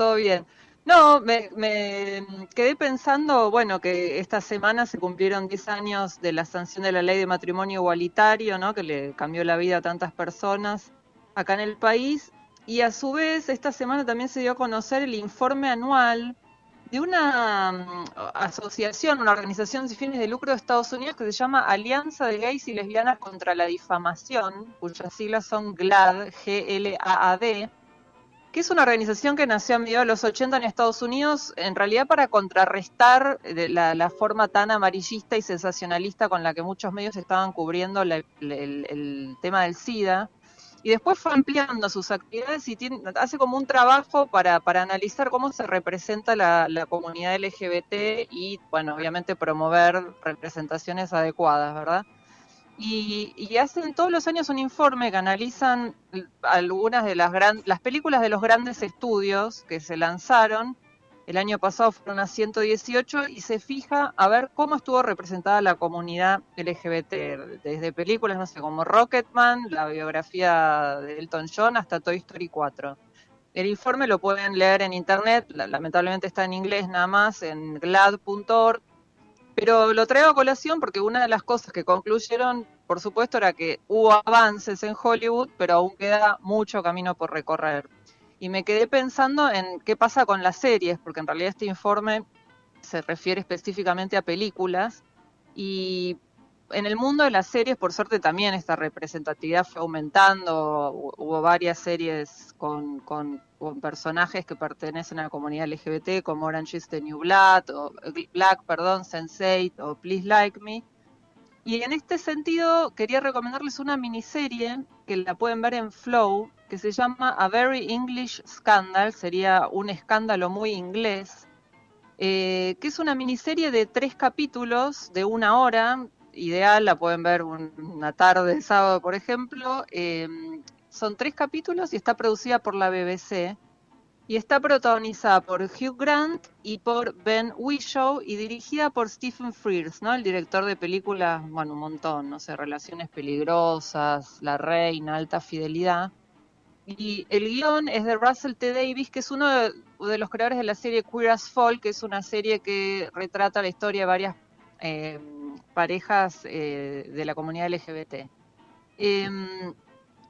todo bien. No, me, quedé pensando, bueno, que esta semana se cumplieron 10 años de la sanción de la ley de matrimonio igualitario, ¿no? Que le cambió la vida a tantas personas acá en el país. Y a su vez, esta semana también se dio a conocer el informe anual de una mm, asociación, una organización sin fines de lucro de Estados Unidos que se llama Alianza de Gays y Lesbianas contra la Difamación, cuyas siglas son G-L-A-A-D, que es una organización que nació a mediados de los 80 en Estados Unidos, en realidad para contrarrestar eh, la, forma tan amarillista y sensacionalista con la que muchos medios estaban cubriendo el tema del SIDA y después fue ampliando sus actividades y hace como un trabajo para, para analizar cómo se representa la, comunidad LGBT y, bueno, obviamente promover representaciones adecuadas, ¿verdad? Y, y, hacen todos los años un informe que analizan algunas de las, gran, las películas de los grandes estudios que se lanzaron el año pasado fueron a 118 y se fija a ver cómo estuvo representada la comunidad LGBT, desde películas, no sé, como Rocketman, la biografía de Elton John, hasta Toy Story 4. El informe lo pueden leer en internet, lamentablemente está en inglés nada más, en glad.org, pero lo traigo a colación porque una de las cosas que concluyeron, por supuesto, era que hubo avances en Hollywood, pero aún queda mucho camino por recorrer y me quedé pensando en qué pasa con las series, porque en realidad este informe se refiere específicamente a películas y en el mundo de las series, por suerte, también esta representatividad fue aumentando. Hubo varias series con, con, personajes que pertenecen a la comunidad LGBT, como Orange is the New Black, o Black, perdón, Sense8 o Please Like Me. Y en este sentido, quería recomendarles una miniserie que la pueden ver en Flow, que se llama A Very English Scandal, sería un escándalo muy inglés, eh, que es una miniserie de tres capítulos de una hora, ideal, la pueden ver una tarde de sábado, por ejemplo. Em, son tres capítulos y está producida por la BBC. Y está protagonizada por Hugh Grant y por Ben Whishaw y dirigida por Stephen Frears, ¿no? El director de películas, bueno, un montón, no sé, Relaciones Peligrosas, La Reina, Alta Fidelidad. Y el guion es de Russell T. Davis, que es uno de, los creadores de la serie Queer as Folk, que es una serie que retrata la historia de varias eh, parejas eh, de la comunidad LGBT. Em,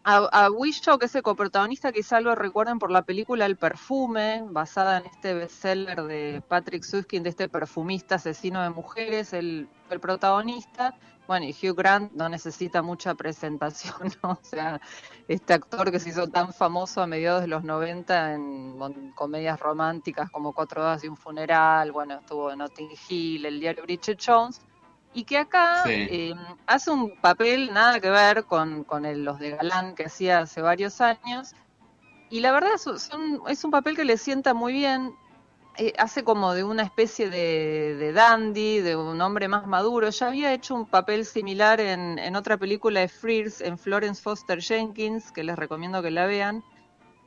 a, a Wishow, que es el coprotagonista, quizá lo recuerden por la película El Perfume, basada en este bestseller de Patrick Susskind, de este perfumista asesino de mujeres, el, el protagonista. Bueno, y Hugh Grant no necesita mucha presentación, ¿no? O sea, este actor que se hizo tan famoso a mediados de los 90 en comedias románticas como Cuatro Horas y un Funeral, bueno, estuvo en Notting Hill, el diario Bridget Jones, y que acá eh, hace un papel nada que ver con, con los de Galán que hacía hace varios años, y la verdad es un papel que le sienta muy bien, eh, hace como de una especie de, dandy, de un hombre más maduro. Ya había hecho un papel similar en, otra película de Frears, en Florence Foster Jenkins, que les recomiendo que la vean.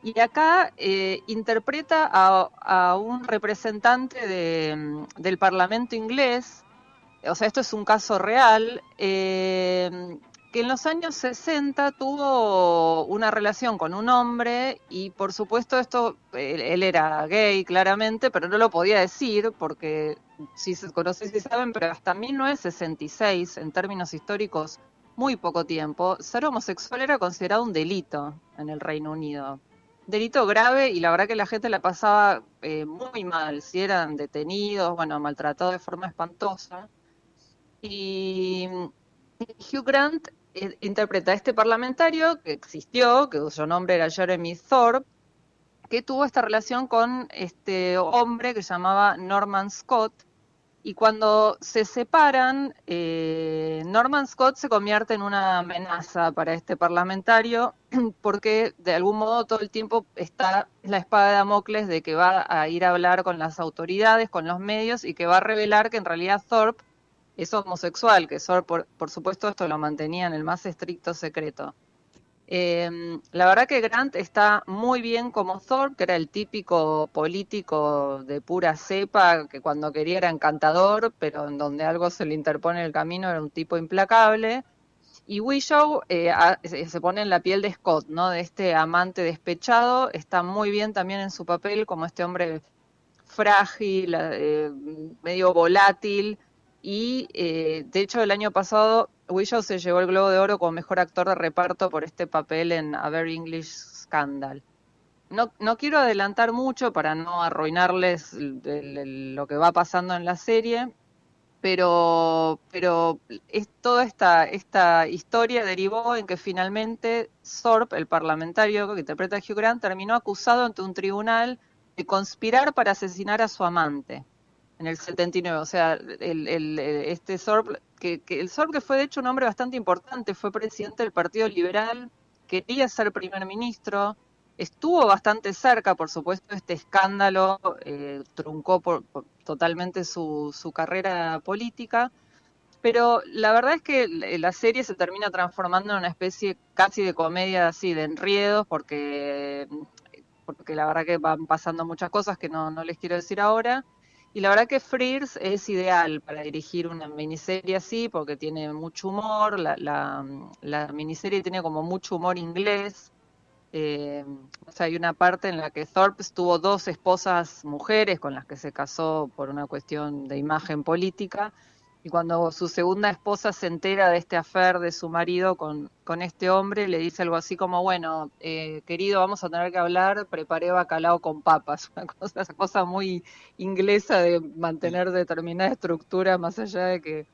Y acá eh, interpreta a, un representante del Parlamento inglés, o sea, esto es un caso real, eh, que en los años 60 tuvo una relación con un hombre y por supuesto esto, él, era gay claramente, pero no lo podía decir porque si se conoce, si saben, pero hasta 1966, en términos históricos, muy poco tiempo, ser homosexual era considerado un delito en el Reino Unido. Delito grave y la verdad que la gente la pasaba eh, muy mal, si eran detenidos, bueno, maltratados de forma espantosa. Y Hugh Grant eh, interpreta a este parlamentario que existió, que su nombre era Jeremy Thorpe, que tuvo esta relación con este hombre que llamaba Norman Scott. Y cuando se separan, eh, Norman Scott se convierte en una amenaza para este parlamentario porque de algún modo todo el tiempo está la espada de Damocles de que va a ir a hablar con las autoridades, con los medios y que va a revelar que en realidad Thorpe es homosexual, que por, por supuesto esto lo mantenía en el más estricto secreto. Em, la verdad que Grant está muy bien como Thor, que era el típico político de pura cepa, que cuando quería era encantador, pero en donde algo se le interpone el camino era un tipo implacable. Y Wishow eh, se pone en la piel de Scott, ¿no? De este amante despechado. Está muy bien también en su papel como este hombre frágil, eh, medio volátil. Y eh, de hecho el año pasado Wishow se llevó el Globo de Oro como mejor actor de reparto por este papel en A Very English Scandal. No, no quiero adelantar mucho para no arruinarles lo que va pasando en la serie, pero, pero es, toda esta, esta historia derivó en que finalmente Sorp, el parlamentario que interpreta a Hugh Grant, terminó acusado ante un tribunal de conspirar para asesinar a su amante en el 79. O sea, el, el, este Sorp, que, que, el Sorp que fue de hecho un hombre bastante importante, fue presidente del Partido Liberal, quería ser primer ministro, estuvo bastante cerca, por supuesto, este escándalo eh, truncó por, totalmente su, su, carrera política, pero la verdad es que la serie se termina transformando en una especie casi de comedia así, de enriedos, porque, porque la verdad que van pasando muchas cosas que no, no les quiero decir ahora. Y la verdad que Frears es ideal para dirigir una miniserie así, porque tiene mucho humor, la, la, miniserie tiene como mucho humor inglés, eh, o sea, hay una parte en la que Thorpe tuvo dos esposas mujeres con las que se casó por una cuestión de imagen política. Y cuando su segunda esposa se entera de este afer de su marido con, con este hombre, le dice algo así como, bueno, eh, querido, vamos a tener que hablar, preparé bacalao con papas. Una cosa, esa cosa muy inglesa de mantener determinada estructura más allá de que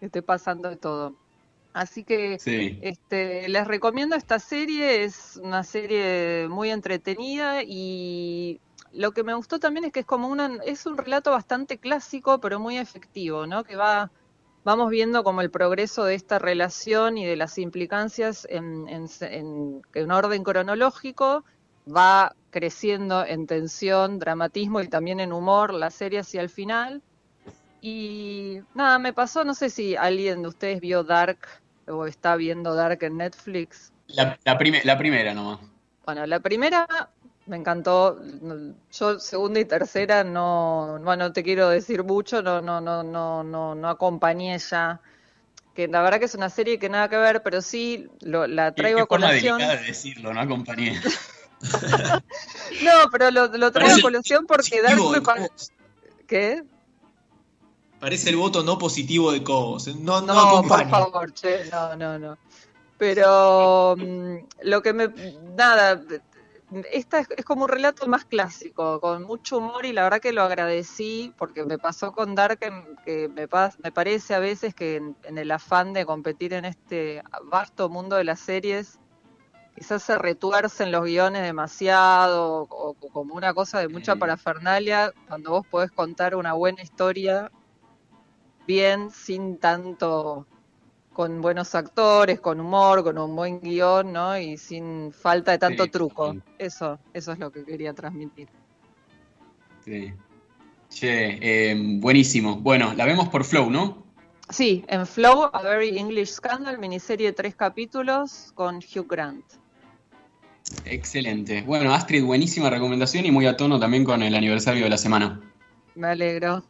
esté pasando de todo. Así que este, les recomiendo esta serie, es una serie muy entretenida y lo que me gustó también es que es como una, es un relato bastante clásico pero muy efectivo, ¿no? Que va, vamos viendo como el progreso de esta relación y de las implicancias en, en, en orden cronológico va creciendo en tensión, dramatismo y también en humor la serie hacia el final. Y nada, me pasó, no sé si alguien de ustedes vio Dark o está viendo Dark en Netflix. La, la, la primera nomás. Bueno, la primera me encantó. Yo segunda y tercera no, bueno, te quiero decir mucho, no, no, no, no, no, no acompañé ya. Que la verdad que es una serie que nada que ver, pero sí lo, la traigo a colación. de decirlo, no acompañé. no, pero lo, lo traigo a colación porque Dark me parece. ¿Qué? Parece el voto no positivo de Cobos. No, no, por favor, che, no, no, no. Pero mm, lo que me. Nada, esta es, como un relato más clásico, con mucho humor y la verdad que lo agradecí porque me pasó con Dark que me, me parece a veces que en, el afán de competir en este vasto mundo de las series, quizás se retuercen los guiones demasiado o, o como una cosa de mucha parafernalia, cuando vos podés contar una buena historia bien, sin tanto, con buenos actores, con humor, con un buen guion, ¿no? Y sin falta de tanto truco. Eso, eso es lo que quería transmitir. Sí. Che, em, buenísimo. Bueno, la vemos por Flow, ¿no? Sí, en Flow, A Very English Scandal, miniserie de tres capítulos con Hugh Grant. Excelente. Bueno, Astrid, buenísima recomendación y muy a tono también con el aniversario de la semana. Me alegro.